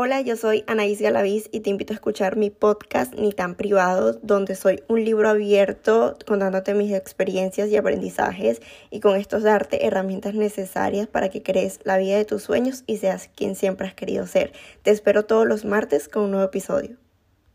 Hola, yo soy Anaís Galaviz y te invito a escuchar mi podcast Ni tan privado, donde soy un libro abierto contándote mis experiencias y aprendizajes y con esto darte herramientas necesarias para que crees la vida de tus sueños y seas quien siempre has querido ser. Te espero todos los martes con un nuevo episodio.